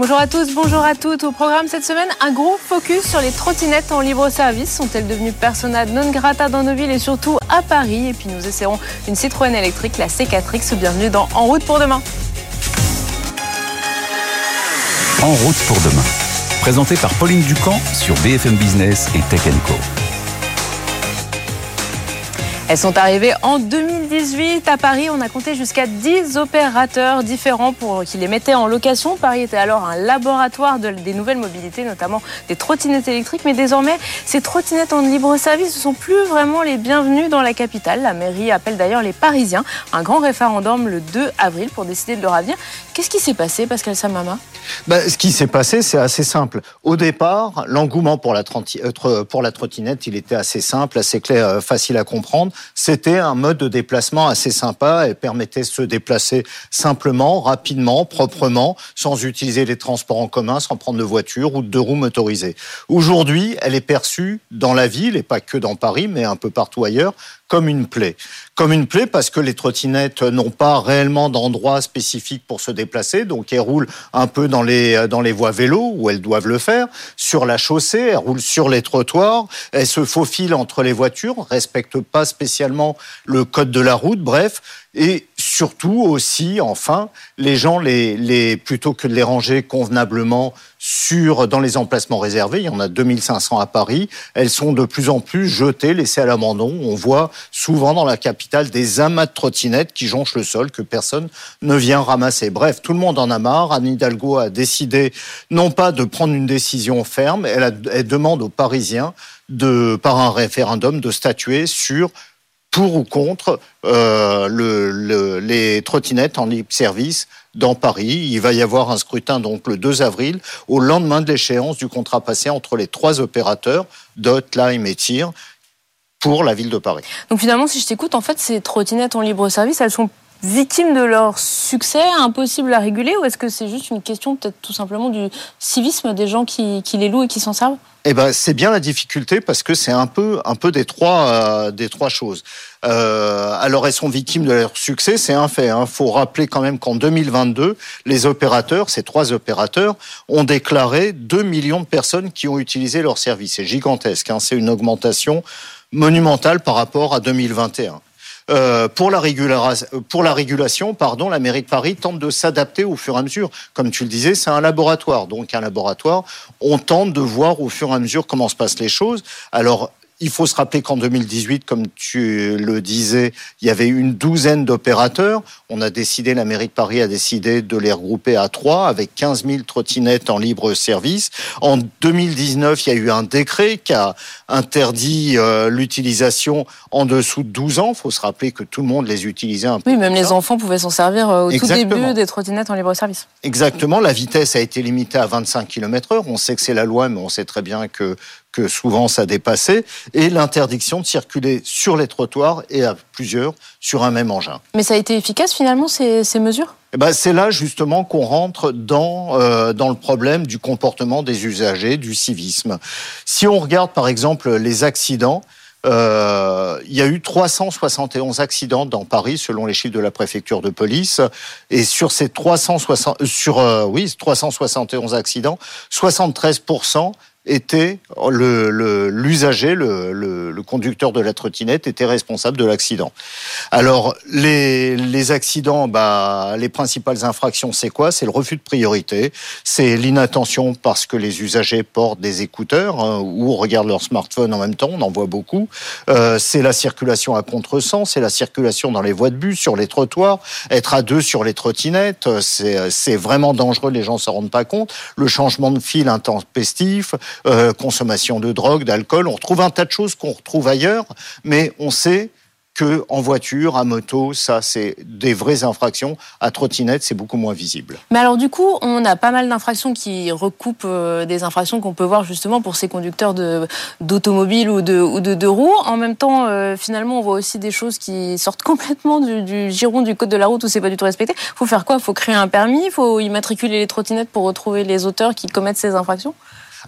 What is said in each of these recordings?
Bonjour à tous, bonjour à toutes. Au programme cette semaine, un gros focus sur les trottinettes en libre service. Sont-elles devenues persona non grata dans nos villes et surtout à Paris Et puis nous essaierons une Citroën électrique, la C4X. Bienvenue dans En route pour demain. En route pour demain. Présenté par Pauline Ducamp sur BFM Business et Tech Co. Elles sont arrivées en 2018 à Paris. On a compté jusqu'à 10 opérateurs différents pour qui les mettaient en location. Paris était alors un laboratoire de, des nouvelles mobilités, notamment des trottinettes électriques. Mais désormais, ces trottinettes en libre service ne sont plus vraiment les bienvenues dans la capitale. La mairie appelle d'ailleurs les Parisiens un grand référendum le 2 avril pour décider de leur avenir. Qu'est-ce qui s'est passé, Pascal Samama? Ben, Ce qui s'est passé, c'est assez simple. Au départ, l'engouement pour la, euh, pour la trottinette, il était assez simple, assez clair, euh, facile à comprendre c'était un mode de déplacement assez sympa et permettait de se déplacer simplement, rapidement, proprement, sans utiliser les transports en commun, sans prendre de voiture ou de deux roues motorisées. Aujourd'hui, elle est perçue dans la ville, et pas que dans Paris, mais un peu partout ailleurs, comme une plaie. Comme une plaie parce que les trottinettes n'ont pas réellement d'endroit spécifique pour se déplacer, donc elles roulent un peu dans les, dans les voies vélos où elles doivent le faire, sur la chaussée, elles roulent sur les trottoirs, elles se faufilent entre les voitures, respectent pas spécialement le code de la route, bref, et surtout aussi, enfin, les gens, les, plutôt que de les ranger convenablement sur, dans les emplacements réservés, il y en a 2500 à Paris, elles sont de plus en plus jetées, laissées à l'abandon. On voit souvent dans la capitale des amas de trottinettes qui jonchent le sol que personne ne vient ramasser. Bref, tout le monde en a marre. Anne Hidalgo a décidé non pas de prendre une décision ferme, elle, elle demande aux Parisiens de, par un référendum, de statuer sur pour ou contre euh, le, les trottinettes en libre service dans Paris. Il va y avoir un scrutin donc le 2 avril, au lendemain de l'échéance du contrat passé entre les trois opérateurs, Dot, Lime et Tir, pour la ville de Paris. Donc finalement, si je t'écoute, en fait, ces trottinettes en libre service, elles sont victimes de leur succès, impossible à réguler, ou est-ce que c'est juste une question peut-être tout simplement du civisme des gens qui, les louent et qui s'en servent? Eh ben, c'est bien la difficulté parce que c'est un peu, un peu des trois, euh, des trois choses. Euh, alors, elles sont victimes de leur succès, c'est un fait. Il hein. faut rappeler quand même qu'en 2022, les opérateurs, ces trois opérateurs, ont déclaré 2 millions de personnes qui ont utilisé leur service. C'est gigantesque. Hein. C'est une augmentation monumentale par rapport à 2021. Euh, pour, la régulation, pardon, la mairie de Paris tente de s'adapter au fur et à mesure. Comme tu le disais, c'est un laboratoire. Donc un laboratoire, on tente de voir au fur et à mesure comment se passent les choses. Alors il faut se rappeler qu'en 2018, comme tu le disais, il y avait une douzaine d'opérateurs. On a décidé, la mairie de Paris a décidé de les regrouper à trois, avec 15 000 trottinettes en libre service. En 2019, il y a eu un décret qui a interdit euh, l'utilisation en dessous de 12 ans. Il faut se rappeler que tout le monde les utilisait un peu. Oui, même les enfants pouvaient s'en servir euh, au tout début des trottinettes en libre service. Exactement. La vitesse a été limitée à 25 km heure. On sait que c'est la loi, mais on sait très bien que que souvent ça dépassait, et l'interdiction de circuler sur les trottoirs et à plusieurs sur un même engin. Mais ça a été efficace finalement ces, ces mesures? Eh ben, c'est là justement qu'on rentre dans, euh, dans le problème du comportement des usagers, du civisme. Si on regarde par exemple les accidents, euh, il y a eu 371 accidents dans Paris, selon les chiffres de la préfecture de police. Et sur ces 360, sur, euh, oui, 371 accidents, 73 était l'usager, le, le, le, conducteur de la trottinette était responsable de l'accident. Alors les, les accidents, bah, les principales infractions, c'est quoi? C'est le refus de priorité, c'est l'inattention parce que les usagers portent des écouteurs hein, ou regardent leur smartphone en même temps, on en voit beaucoup. Euh, c'est la circulation à contresens, c'est la circulation dans les voies de bus, sur les trottoirs, être à deux sur les trottinettes, c'est vraiment dangereux, les gens s'en rendent pas compte. Le changement de fil intempestif, euh, consommation de drogue, d'alcool. On retrouve un tas de choses qu'on retrouve ailleurs, mais on sait que en voiture, à moto, ça c'est des vraies infractions. À trottinette, c'est beaucoup moins visible. Mais alors du coup, on a pas mal d'infractions qui recoupent euh, des infractions qu'on peut voir justement pour ces conducteurs d'automobiles ou de, ou de deux roues. En même temps, euh, finalement, on voit aussi des choses qui sortent complètement du, du giron du code de la route où c'est pas du tout respecté. Faut faire quoi? Faut créer un permis, faut immatriculer les trottinettes pour retrouver les auteurs qui commettent ces infractions?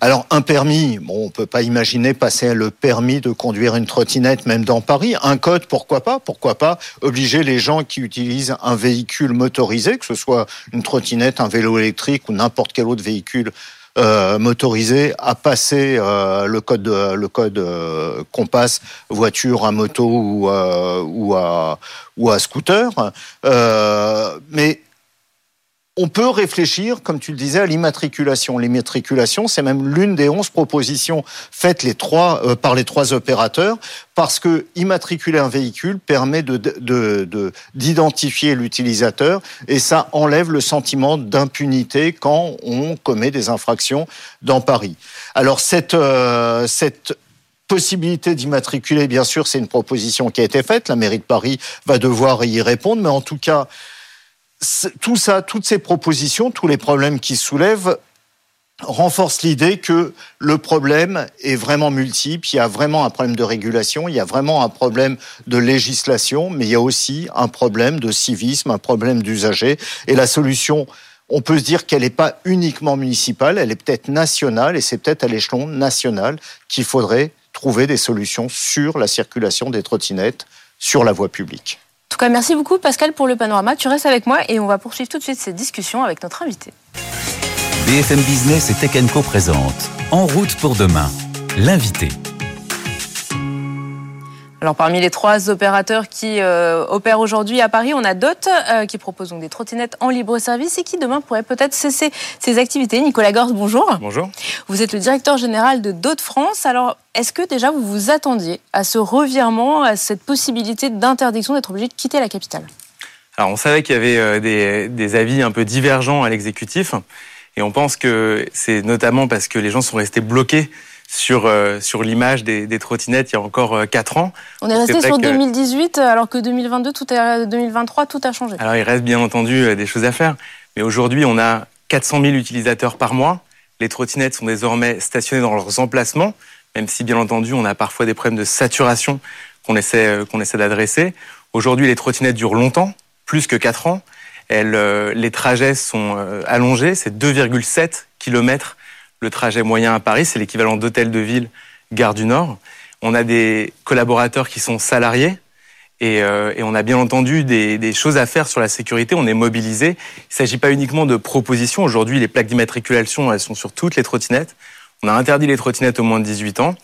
Alors un permis, bon, on peut pas imaginer passer le permis de conduire une trottinette même dans Paris. Un code, pourquoi pas? Pourquoi pas obliger les gens qui utilisent un véhicule motorisé, que ce soit une trottinette, un vélo électrique ou n'importe quel autre véhicule euh, motorisé à passer euh, le code le code euh, qu'on passe voiture à moto ou ou à ou à scooter mais on peut réfléchir, comme tu le disais, à l'immatriculation. L'immatriculation, c'est même l'une des onze propositions faites les trois, euh, par les trois opérateurs, parce que immatriculer un véhicule permet d'identifier de, l'utilisateur et ça enlève le sentiment d'impunité quand on commet des infractions dans Paris. Alors cette, euh, cette possibilité d'immatriculer, bien sûr, c'est une proposition qui a été faite. La mairie de Paris va devoir y répondre, mais en tout cas, tout ça, toutes ces propositions, tous les problèmes qui soulèvent renforcent l'idée que le problème est vraiment multiple, il y a vraiment un problème de régulation, il y a vraiment un problème de législation, mais il y a aussi un problème de civisme, un problème d'usager. Et la solution, on peut se dire qu'elle n'est pas uniquement municipale, elle est peut-être nationale, et c'est peut-être à l'échelon national qu'il faudrait trouver des solutions sur la circulation des trottinettes sur la voie publique. En tout cas, merci beaucoup Pascal pour le panorama. Tu restes avec moi et on va poursuivre tout de suite cette discussion avec notre invité. BFM Business et Tech Co présente En route pour demain, l'invité. Alors parmi les trois opérateurs qui euh, opèrent aujourd'hui à Paris, on a DOT euh, qui propose donc des trottinettes en libre service et qui demain pourrait peut-être cesser ses activités. Nicolas Gorse, bonjour. Bonjour. Vous êtes le directeur général de DOT France. Alors est-ce que déjà vous vous attendiez à ce revirement, à cette possibilité d'interdiction d'être obligé de quitter la capitale? Alors on savait qu'il y avait euh, des, des avis un peu divergents à l'exécutif et on pense que c'est notamment parce que les gens sont restés bloqués sur, euh, sur l'image des, des, trottinettes il y a encore euh, 4 ans. On est resté sur 2018 alors que 2022, tout est, 2023, tout a changé. Alors il reste bien entendu euh, des choses à faire. Mais aujourd'hui, on a 400 000 utilisateurs par mois. Les trottinettes sont désormais stationnées dans leurs emplacements, même si bien entendu, on a parfois des problèmes de saturation qu'on essaie, euh, qu'on essaie d'adresser. Aujourd'hui, les trottinettes durent longtemps, plus que 4 ans. Elles, les trajets sont allongés, c'est 2,7 km le trajet moyen à Paris, c'est l'équivalent d'hôtel de ville, gare du Nord. On a des collaborateurs qui sont salariés et, euh, et on a bien entendu des, des, choses à faire sur la sécurité. On est mobilisé. Il ne s'agit pas uniquement de propositions. Aujourd'hui, les plaques d'immatriculation, elles sont sur toutes les trottinettes. On a interdit les trottinettes au moins de 18 ans.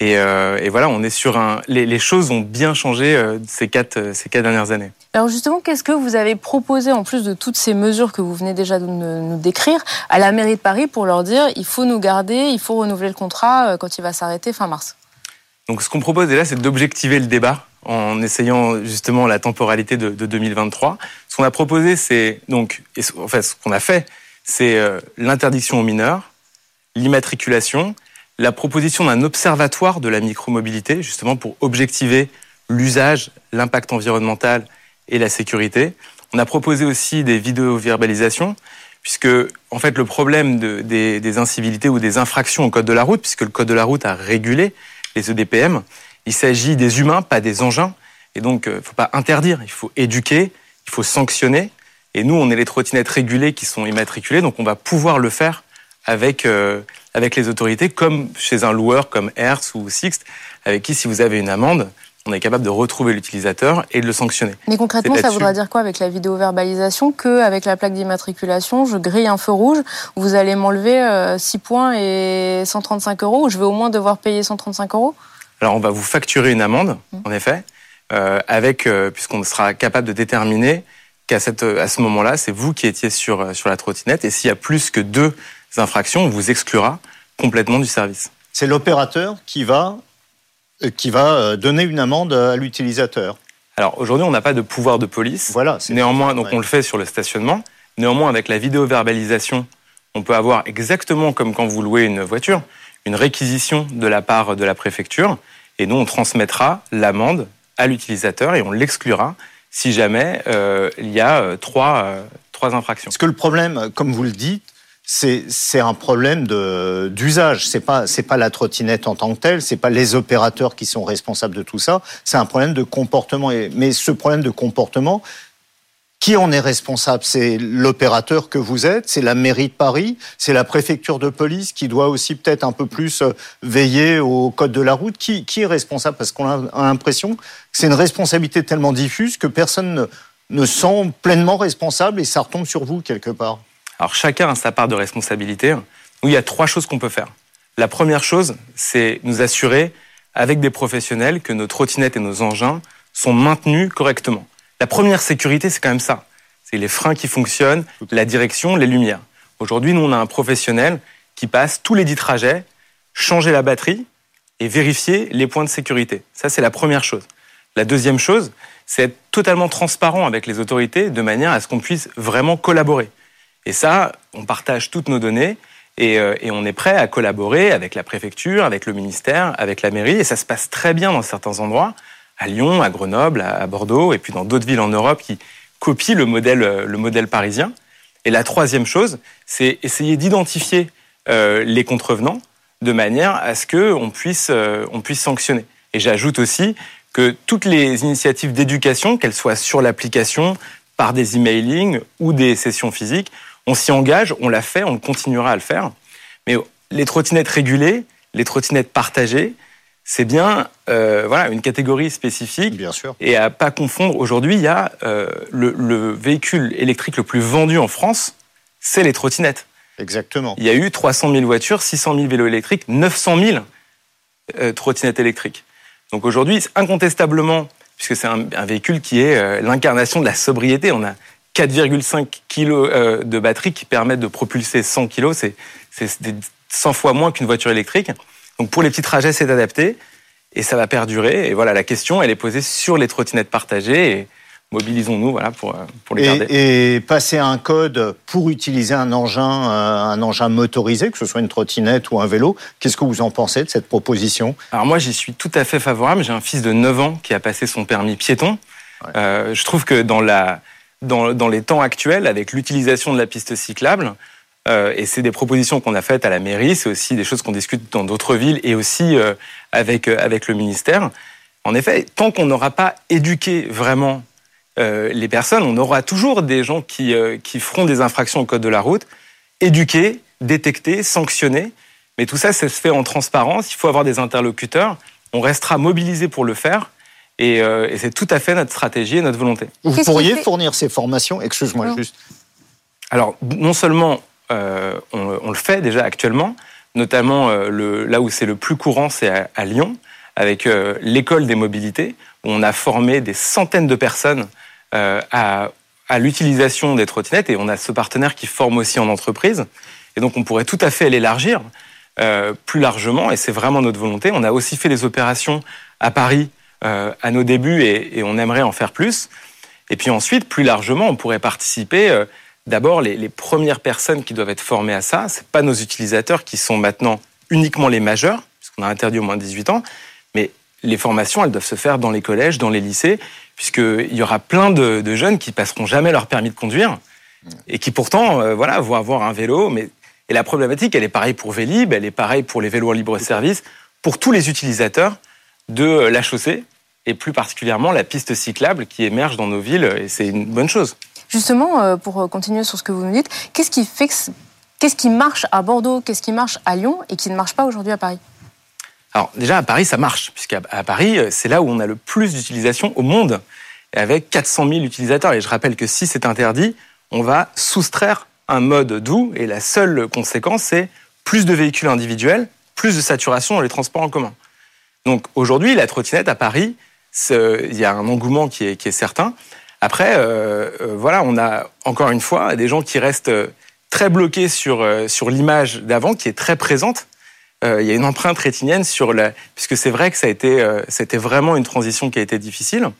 Et, euh, et, voilà, on est sur un. Les, les choses ont bien changé euh, ces quatre euh, ces quatre dernières années. Alors justement, qu'est-ce que vous avez proposé en plus de toutes ces mesures que vous venez déjà de nous décrire à la mairie de Paris pour leur dire il faut nous garder, il faut renouveler le contrat quand il va s'arrêter fin mars? Donc ce qu'on propose déjà, c'est d'objectiver le débat en essayant justement la temporalité de, de 2023. Ce qu'on a proposé, c'est donc, en fait, ce qu'on a fait, c'est l'interdiction aux mineurs, l'immatriculation la proposition d'un observatoire de la micromobilité, justement pour objectiver l'usage, l'impact environnemental et la sécurité. On a proposé aussi des vidéo-verbalisations, puisque en fait le problème de, des, des, incivilités ou des infractions au code de la route, puisque le code de la route a régulé les EDPM, il s'agit des humains, pas des engins, et donc il euh, ne faut pas interdire, il faut éduquer, il faut sanctionner. Et nous, on est les trottinettes régulées qui sont immatriculées, donc on va pouvoir le faire avec euh, avec les autorités, comme chez un loueur comme Hertz ou Sixt, avec qui, si vous avez une amende, on est capable de retrouver l'utilisateur et de le sanctionner. Mais concrètement, ça voudra dire quoi avec la vidéo-verbalisation Qu'avec la plaque d'immatriculation, je grille un feu rouge, vous allez m'enlever 6 euh, points et 135 euros, ou je vais au moins devoir payer 135 euros? Alors, on va vous facturer une amende, mmh. en effet, euh, avec, euh, puisqu'on sera capable de déterminer qu'à à ce moment-là, c'est vous qui étiez sur, sur la trottinette, et s'il y a plus que deux infractions, on vous exclura complètement du service. C'est l'opérateur qui va, euh, qui va euh, donner une amende à l'utilisateur. Alors aujourd'hui, on n'a pas de pouvoir de police. Voilà. Néanmoins, donc on le fait sur le stationnement. Néanmoins, avec la vidéo-verbalisation, on peut avoir exactement comme quand vous louez une voiture, une réquisition de la part de la préfecture. Et nous, on transmettra l'amende à l'utilisateur et on l'exclura si jamais euh, il y a trois, euh, trois infractions. Parce que le problème, comme vous le dites, c'est un problème d'usage. C'est pas c'est pas la trottinette en tant que telle, c'est pas les opérateurs qui sont responsables de tout ça. C'est un problème de comportement. Mais ce problème de comportement, Qui en est responsable? C'est l'opérateur que vous êtes, c'est la mairie de Paris, c'est la préfecture de police qui doit aussi peut-être un peu plus euh, veiller au code de la route. Qui, qui est responsable? Parce qu'on a l'impression que c'est une responsabilité tellement diffuse que personne ne, ne sent pleinement responsable et ça retombe sur vous quelque part. Alors chacun a sa part de responsabilité. Il y a trois choses qu'on peut faire. La première chose, c'est nous assurer avec des professionnels que nos trottinettes et nos engins sont maintenus correctement. La première sécurité, c'est quand même ça. C'est les freins qui fonctionnent, la direction, les lumières. Aujourd'hui, nous, on a un professionnel qui passe tous les dix trajets, changer la batterie et vérifier les points de sécurité. Ça, c'est la première chose. La deuxième chose, c'est être totalement transparent avec les autorités de manière à ce qu'on puisse vraiment collaborer. Et ça, on partage toutes nos données et, euh, et, on est prêt à collaborer avec la préfecture, avec le ministère, avec la mairie. Et ça se passe très bien dans certains endroits à Lyon, à Grenoble, à Bordeaux, et puis dans d'autres villes en Europe qui copient le modèle, euh, le modèle parisien. Et la troisième chose, c'est essayer d'identifier euh, les contrevenants de manière à ce qu'on puisse, euh, on puisse sanctionner. Et j'ajoute aussi que toutes les initiatives d'éducation, qu'elles soient sur l'application, par des emailings ou des sessions physiques, on s'y engage, on l'a fait, on continuera à le faire. Mais les trottinettes régulées, les trottinettes partagées, c'est bien euh, voilà une catégorie spécifique. Bien sûr. Et à pas confondre. Aujourd'hui, il y a euh, le, le, véhicule électrique le plus vendu en France, c'est les trottinettes. Exactement. Il y a eu 300 000 voitures, 600 000 vélos électriques, 900 000 euh, trottinettes électriques. Donc aujourd'hui, incontestablement, puisque c'est un, un, véhicule qui est l'incarnation de la sobriété, on a 4,5 kilos euh, de batterie qui permettent de propulser 100 kilos. C'est 100 fois moins qu'une voiture électrique. Donc pour les petits trajets, c'est adapté et ça va perdurer. Et voilà, la question, elle est posée sur les trottinettes partagées. Et mobilisons-nous voilà, pour, pour les garder. Et passer un code pour utiliser un engin, euh, un engin motorisé, que ce soit une trottinette ou un vélo, qu'est-ce que vous en pensez de cette proposition? Alors moi, j'y suis tout à fait favorable. J'ai un fils de 9 ans qui a passé son permis piéton. Ouais. Euh, je trouve que dans, la, dans, les temps actuels, avec l'utilisation de la piste cyclable, euh, et c'est des propositions qu'on a faites à la mairie, c'est aussi des choses qu'on discute dans d'autres villes et aussi euh, avec, euh, avec le ministère. En effet, tant qu'on n'aura pas éduqué vraiment les personnes, on aura toujours des gens qui, qui feront des infractions au code de la route, éduquer, détecter, sanctionner. Mais tout ça, ça se fait en transparence, il faut avoir des interlocuteurs, on restera mobilisé pour le faire. Et, euh, et c'est tout à fait notre stratégie et notre volonté. Vous pourriez fournir ces formations Excuse-moi juste. Alors, non seulement euh, on, on, le fait déjà actuellement, notamment euh, le, là où c'est le plus courant, c'est à, à, Lyon, avec euh, l'école des mobilités, où on a formé des centaines de personnes euh, à, à l'utilisation des trottinettes, et on a ce partenaire qui forme aussi en entreprise. Et donc on pourrait tout à fait l'élargir euh, plus largement, et c'est vraiment notre volonté. On a aussi fait des opérations à Paris à nos débuts, et, on aimerait en faire plus. Et puis ensuite, plus largement, on pourrait participer D'abord, les, premières personnes qui doivent être formées à ça, c'est pas nos utilisateurs qui sont maintenant uniquement les majeurs, puisqu'on a interdit au moins de 18 ans, mais les formations, elles doivent se faire dans les collèges, dans les lycées, puisqu'il y aura plein de, de, jeunes qui passeront jamais leur permis de conduire et qui pourtant, euh, voilà, vont avoir un vélo. Mais et la problématique, elle est pareille pour Vélib, elle est pareille pour les vélos en libre service, pour tous les utilisateurs de la chaussée et plus particulièrement la piste cyclable qui émerge dans nos villes, et c'est une bonne chose. Justement, euh, pour continuer sur ce que vous nous dites, qu'est-ce qui fait que qu'est-ce qui marche à Bordeaux, qu'est-ce qui marche à Lyon et qui ne marche pas aujourd'hui à Paris? Alors déjà à Paris, ça marche, puisqu'à Paris, c'est là où on a le plus d'utilisation au monde, avec 400 000 utilisateurs. Et je rappelle que si c'est interdit, on va soustraire un mode doux, et la seule conséquence, c'est plus de véhicules individuels, plus de saturation dans les transports en commun. Donc aujourd'hui, la trottinette à Paris, il y a un engouement qui est, certain. Après, euh, euh, voilà, on a encore une fois des gens qui restent très bloqués sur, euh, sur l'image d'avant, qui est très présente. Euh, il y a une empreinte rétinienne sur la, puisque c'est vrai que ça a été, euh, c'était vraiment une transition qui a été difficile.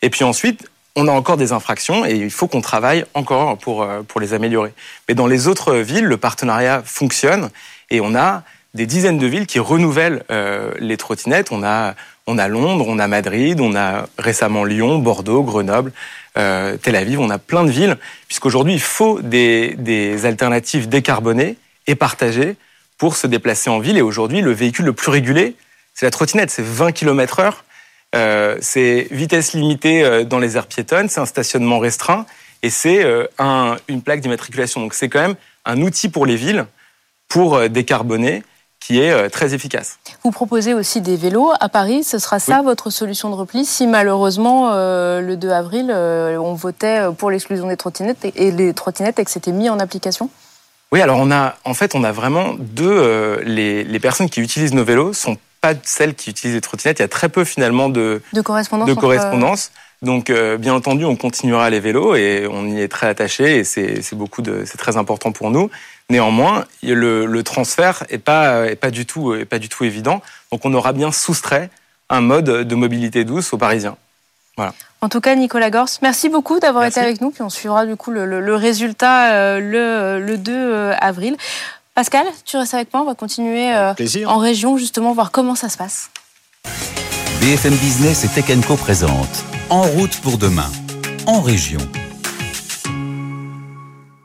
Et puis ensuite, on a encore des infractions et il faut qu'on travaille encore pour, pour les améliorer. Mais dans les autres villes, le partenariat fonctionne et on a des dizaines de villes qui renouvellent euh, les trottinettes. On a, on a Londres, on a Madrid, on a récemment Lyon, Bordeaux, Grenoble, euh, Tel Aviv. On a plein de villes, puisqu'aujourd'hui, il faut des, alternatives décarbonées et partagées pour se déplacer en ville. Et aujourd'hui, le véhicule le plus régulé, c'est la trottinette. C'est 20 km heure. Euh, c'est vitesse limitée dans les aires piétonnes, c'est un stationnement restreint et c'est un, une plaque d'immatriculation. Donc c'est quand même un outil pour les villes pour décarboner qui est très efficace. Vous proposez aussi des vélos à Paris. Ce sera ça votre solution de repli si malheureusement le 2 avril on votait pour l'exclusion des trottinettes et les trottinettes et que c'était mis en application? Oui, alors on a, en fait, on a vraiment deux. Euh, les, les, personnes qui utilisent nos vélos sont pas celles qui utilisent les trottinettes. Il y a très peu finalement de, de correspondance. De correspondance. Donc, euh, bien entendu, on continuera les vélos et on y est très attaché et c'est beaucoup de, c'est très important pour nous. Néanmoins, le, le transfert est pas, est pas du tout, est pas du tout évident. Donc, on aura bien soustrait un mode de mobilité douce aux Parisiens. Voilà. En tout cas, Nicolas Gors, merci beaucoup d'avoir été avec nous. Puis on suivra du coup le, résultat euh, le, 2 euh, avril. Pascal, tu restes avec moi. On va continuer euh, en région, justement, voir comment ça se passe. BFM Business et Tech Co En route pour demain, en région.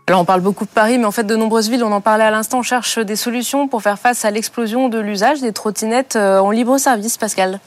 On parle beaucoup de Paris, mais en fait de nombreuses villes, on en parlait à l'instant, on cherche des solutions pour faire face à l'explosion de l'usage des trottinettes en libre service, Pascal.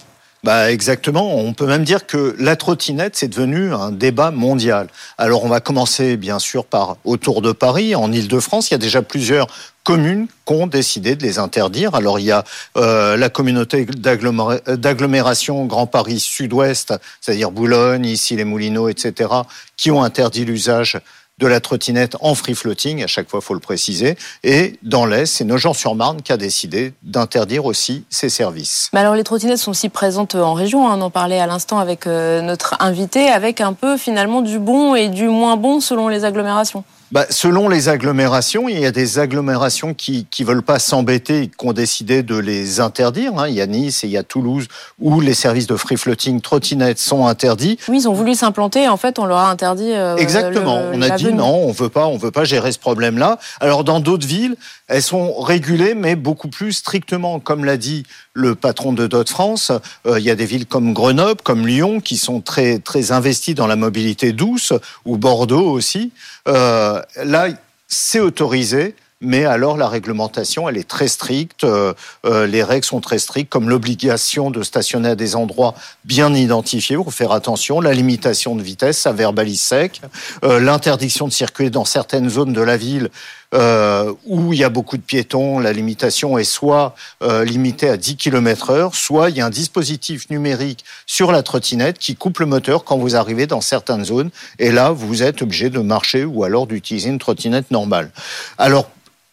Bah exactement. On peut même dire que la trottinette, c'est devenu un débat mondial. Alors on va commencer bien sûr par autour de Paris, en Ile-de-France. Il y a déjà plusieurs communes qui ont décidé de les interdire. Alors il y a euh, la communauté d'agglomération Grand Paris Sud-Ouest, c'est-à-dire Boulogne, ici les Moulineaux, etc., qui ont interdit l'usage de la trottinette en free floating, à chaque fois faut le préciser. Et dans l'Est, c'est Nogent-sur-Marne qui a décidé d'interdire aussi ces services. Mais alors les trottinettes sont aussi présentes en région, hein. on en parlait à l'instant avec euh, notre invité, avec un peu finalement du bon et du moins bon selon les agglomérations bah, selon les agglomérations, il y a des agglomérations qui qui veulent pas s'embêter et qui ont décidé de les interdire. Hein. Il y a Nice et il y a Toulouse où les services de free floating trottinettes sont interdits. Oui, ils ont voulu s'implanter. En fait, on leur a interdit. Euh, Exactement. on a dit non, on veut pas, on veut pas gérer ce problème-là. Alors dans d'autres villes, elles sont régulées, mais beaucoup plus strictement, comme l'a dit le patron de Dot France. Euh, il y a des villes comme Grenoble, comme Lyon, qui sont très très investies dans la mobilité douce, ou Bordeaux aussi. Euh, là, c'est autorisé. Mais alors la réglementation, elle est très stricte. Euh, euh, les règles sont très strictes, comme l'obligation de stationner à des endroits bien identifiés pour faire attention, la limitation de vitesse, ça verbalise sec, euh, l'interdiction de circuler dans certaines zones de la ville euh, où il y a beaucoup de piétons, la limitation est soit euh, limitée à 10 km heure, soit il y a un dispositif numérique sur la trottinette qui coupe le moteur quand vous arrivez dans certaines zones. Et là, vous êtes obligé de marcher ou alors d'utiliser une trottinette normale. Alors,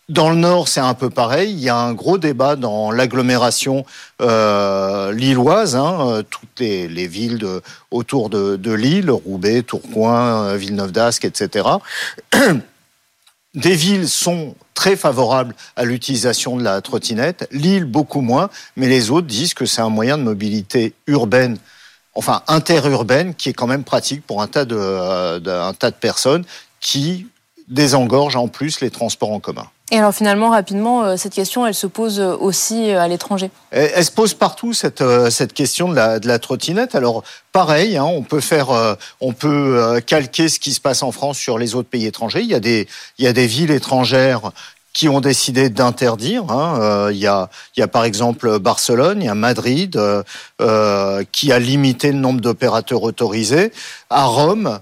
dans le Nord, c'est un peu pareil. Il y a un gros débat dans l'agglomération euh, lilloise, hein, toutes les, les villes autour de, de Lille, Roubaix, Tourcoing, Villeneuve d'Ascq, etc. Des villes sont très favorables à l'utilisation de la trottinette, Lille beaucoup moins, mais les autres disent que c'est un moyen de mobilité urbaine, enfin interurbaine, qui est quand même pratique pour un tas de, euh, un tas de personnes qui désengorge en plus les transports en commun. Et alors finalement, rapidement, euh, cette question, elle se pose euh, aussi euh, à l'étranger elle, se pose partout, cette, question de la, trottinette. Alors pareil, hein, on peut faire, on peut calquer ce qui se passe en France sur les autres pays étrangers. Il y a des, villes étrangères qui ont décidé d'interdire. Hein. il, y a, par exemple Barcelone, il y a Madrid qui a limité le nombre d'opérateurs autorisés. À Rome,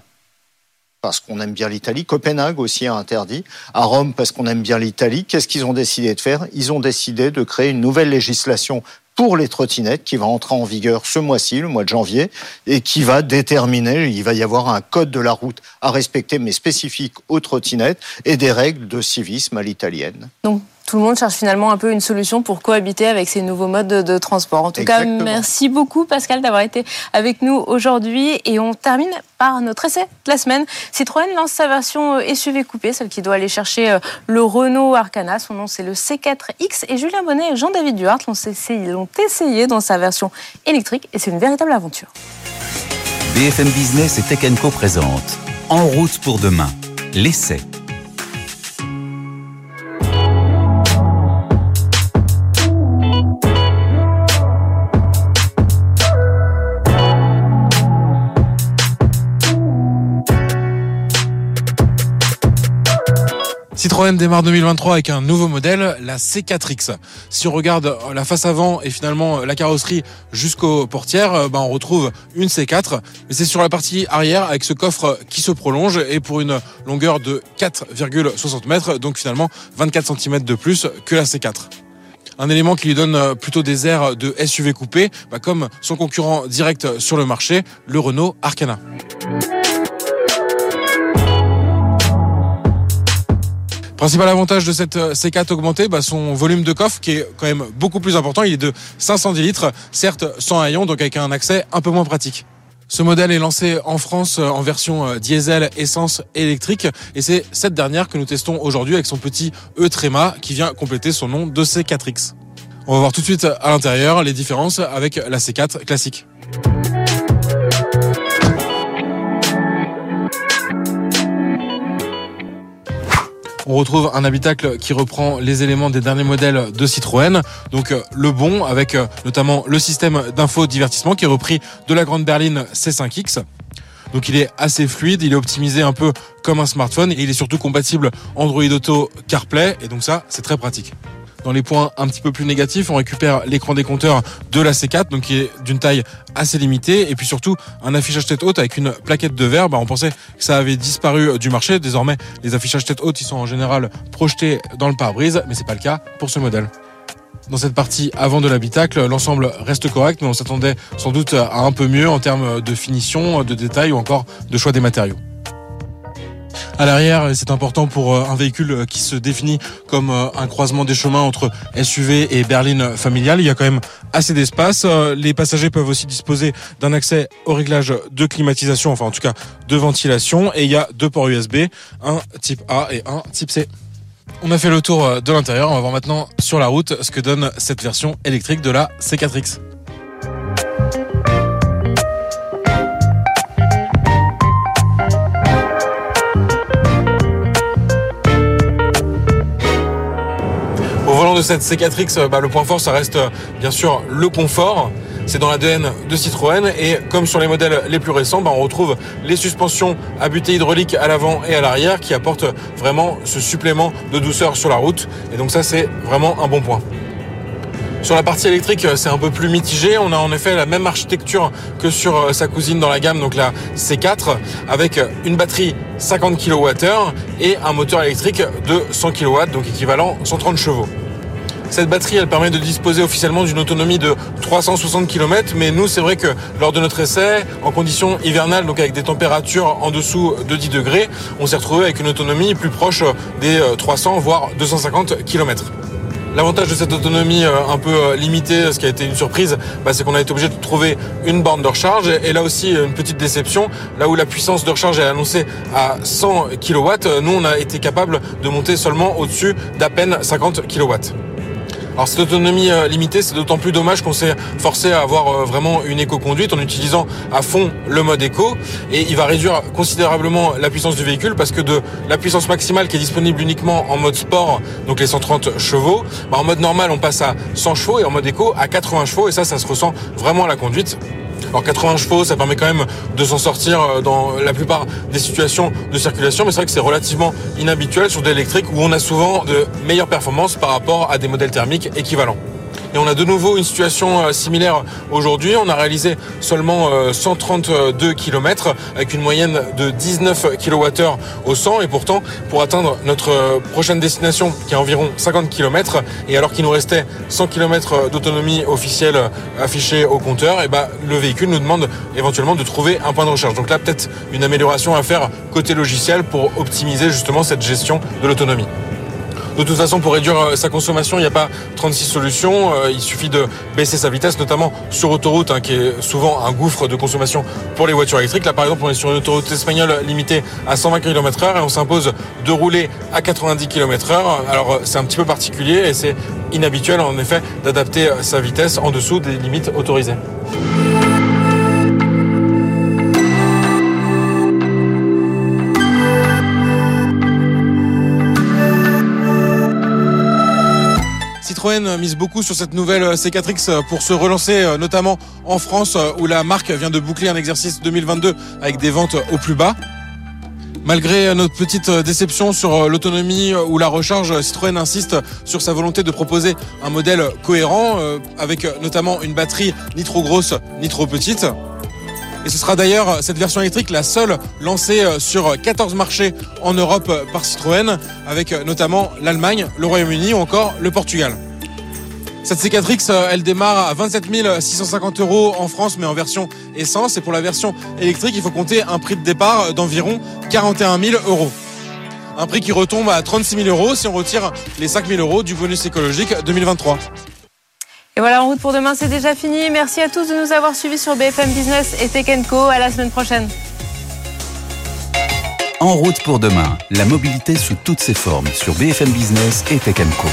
parce qu'on aime bien l'Italie. Copenhague aussi a interdit. À Rome, parce qu'on aime bien l'Italie. Qu'est-ce qu'ils ont décidé de faire? Ils ont décidé de créer une nouvelle législation pour les trottinettes qui va entrer en vigueur ce mois-ci, le mois de janvier, et qui va déterminer, il va y avoir un code de la route à respecter, mais spécifique aux trottinettes, et des règles de civisme à l'italienne. Donc tout le monde cherche finalement un peu une solution pour cohabiter avec ces nouveaux modes de, transport. En tout cas, merci beaucoup Pascal d'avoir été avec nous aujourd'hui et on termine par notre essai de la semaine. Citroën lance sa version euh, SUV coupé, celle qui doit aller chercher euh, le Renault Arcana. Son nom c'est le C4X et Julien Bonnet et Jean-David Duhart l'ont essayé, essayé dans sa version électrique et c'est une véritable aventure. BFM Business et Tech Co présente En route pour demain, l'essai Citroën démarre 2023 avec un nouveau modèle, la C4X. Si on regarde la face avant et finalement la carrosserie jusqu'aux portières, ben on retrouve une C4. Mais c'est sur la partie arrière avec ce coffre qui se prolonge et pour une longueur de 4,60 mètres, donc finalement 24 cm de plus que la C4 un élément qui lui donne plutôt des airs de SUV coupé, bah, comme son concurrent direct sur le marché, le Renault Arcana. Principal avantage de cette euh, C4 augmentée, bah son volume de coffre qui est quand même beaucoup plus important. Il est de 510 litres, certes sans haillons, donc avec un accès un peu moins pratique. Ce modèle est lancé en France euh, en version euh, diesel, essence, électrique. Et c'est cette dernière que nous testons aujourd'hui avec son petit E Tréma qui vient compléter son nom de C4X. On va voir tout de suite à l'intérieur les différences avec la C4 classique. On retrouve un habitacle qui reprend les éléments des derniers modèles de Citroën. Donc euh, le bon avec euh, notamment le système d'info divertissement qui est repris de la grande berline C5X. Donc il est assez fluide, il est optimisé un peu comme un smartphone et il est surtout compatible Android Auto CarPlay et donc ça c'est très pratique. Dans les points un petit peu plus négatifs, on récupère l'écran des compteurs de la C4, donc qui est d'une taille assez limitée, et puis surtout un affichage tête haute avec une plaquette de verre. Bah, on pensait que ça avait disparu du marché. Désormais, les affichages tête haute, sont en général projetés dans le pare-brise, mais c'est pas le cas pour ce modèle. Dans cette partie avant de l'habitacle, l'ensemble reste correct, mais on s'attendait sans doute à un peu mieux en termes de finition, de détails ou encore de choix des matériaux à l'arrière. C'est important pour euh, un véhicule qui se définit comme euh, un croisement des chemins entre SUV et berline familiale. Il y a quand même assez d'espace. Euh, les passagers peuvent aussi disposer d'un accès au réglage de climatisation, enfin en tout cas de ventilation. Et il y a deux ports USB, un type A et un type C. On a fait le tour de l'intérieur. On va voir maintenant sur la route ce que donne cette version électrique de la C4X. De cette C4X, euh, bah, le point fort, ça reste euh, bien sûr le confort. C'est dans l'ADN de Citroën et comme sur les modèles les plus récents, bah, on retrouve les suspensions à butée hydraulique à l'avant et à l'arrière qui apportent vraiment ce supplément de douceur sur la route. Et donc ça, c'est vraiment un bon point. Sur la partie électrique, c'est un peu plus mitigé. On a en effet la même architecture que sur euh, sa cousine dans la gamme, donc la C4, avec une batterie 50 kWh et un moteur électrique de 100 kW, donc équivalent 130 chevaux. Cette batterie, elle permet de disposer officiellement d'une autonomie de 360 km, mais nous, c'est vrai que lors de notre essai, en conditions hivernales, donc avec des températures en dessous de 10 degrés, on s'est retrouvé avec une autonomie plus proche des 300 voire 250 km. L'avantage de cette autonomie euh, un peu euh, limitée, ce qui a été une surprise, bah, c'est qu'on a été obligé de trouver une borne de recharge. Et là aussi, une petite déception. Là où la puissance de recharge est annoncée à 100 kW, nous, on a été capable de monter seulement au-dessus d'à peine 50 kW. Alors cette autonomie euh, limitée, c'est d'autant plus dommage qu'on s'est forcé à avoir euh, vraiment une éco-conduite en utilisant à fond le mode éco et il va réduire considérablement la puissance du véhicule parce que de la puissance maximale qui est disponible uniquement en mode sport, donc les 130 chevaux, bah, en mode normal on passe à 100 chevaux et en mode éco à 80 chevaux et ça, ça se ressent vraiment à la conduite. Alors 80 chevaux, ça permet quand même de s'en sortir euh, dans la plupart des situations de circulation, mais c'est vrai que c'est relativement inhabituel sur des électriques où on a souvent de meilleures performances par rapport à des modèles thermiques équivalents. Et on a de nouveau une situation euh, similaire aujourd'hui. On a réalisé seulement 132 euh, km avec une moyenne de 19 kWh au 100. Et pourtant, pour atteindre notre euh, prochaine destination qui est environ 50 km, et alors qu'il nous restait 100 km d'autonomie officielle affichée au compteur, et ben, le véhicule nous demande éventuellement de trouver un point de recharge. Donc là, peut-être une amélioration à faire côté logiciel pour optimiser justement cette gestion de l'autonomie. De toute façon, pour réduire euh, sa consommation, il n'y a pas 36 solutions. Euh, il suffit de baisser sa vitesse, notamment sur autoroute, hein, qui est souvent un gouffre de consommation pour les voitures électriques. Là, par exemple, on est sur une autoroute espagnole limitée à 120 km h et on s'impose de rouler à 90 km h Alors, euh, c'est un petit peu particulier et c'est inhabituel, en effet, d'adapter sa vitesse en dessous des limites autorisées. Citroën mise beaucoup sur cette nouvelle C4X pour se relancer, euh, notamment en France, euh, où la marque vient de boucler un exercice 2022 avec des ventes au plus bas. Malgré notre petite déception sur l'autonomie ou la recharge, Citroën insiste sur sa volonté de proposer un modèle cohérent avec notamment une batterie ni trop grosse ni trop petite. Et ce sera d'ailleurs cette version électrique la seule lancée sur 14 marchés en Europe par Citroën, avec notamment l'Allemagne, le Royaume-Uni ou encore le Portugal. Cette C4X, euh, elle démarre à 27 650 euros en France, mais en version essence. Et pour la version électrique, il faut compter un prix de départ d'environ 41 000 euros. Un prix qui retombe à 36 000 euros si on retire les 5 000 euros du bonus écologique 2023. Et voilà, en route pour demain, c'est déjà fini. Merci à tous de nous avoir suivis sur BFM Business et Tech Co. À la semaine prochaine. En route pour demain, la mobilité sous toutes ses formes sur BFM Business et Tech Co.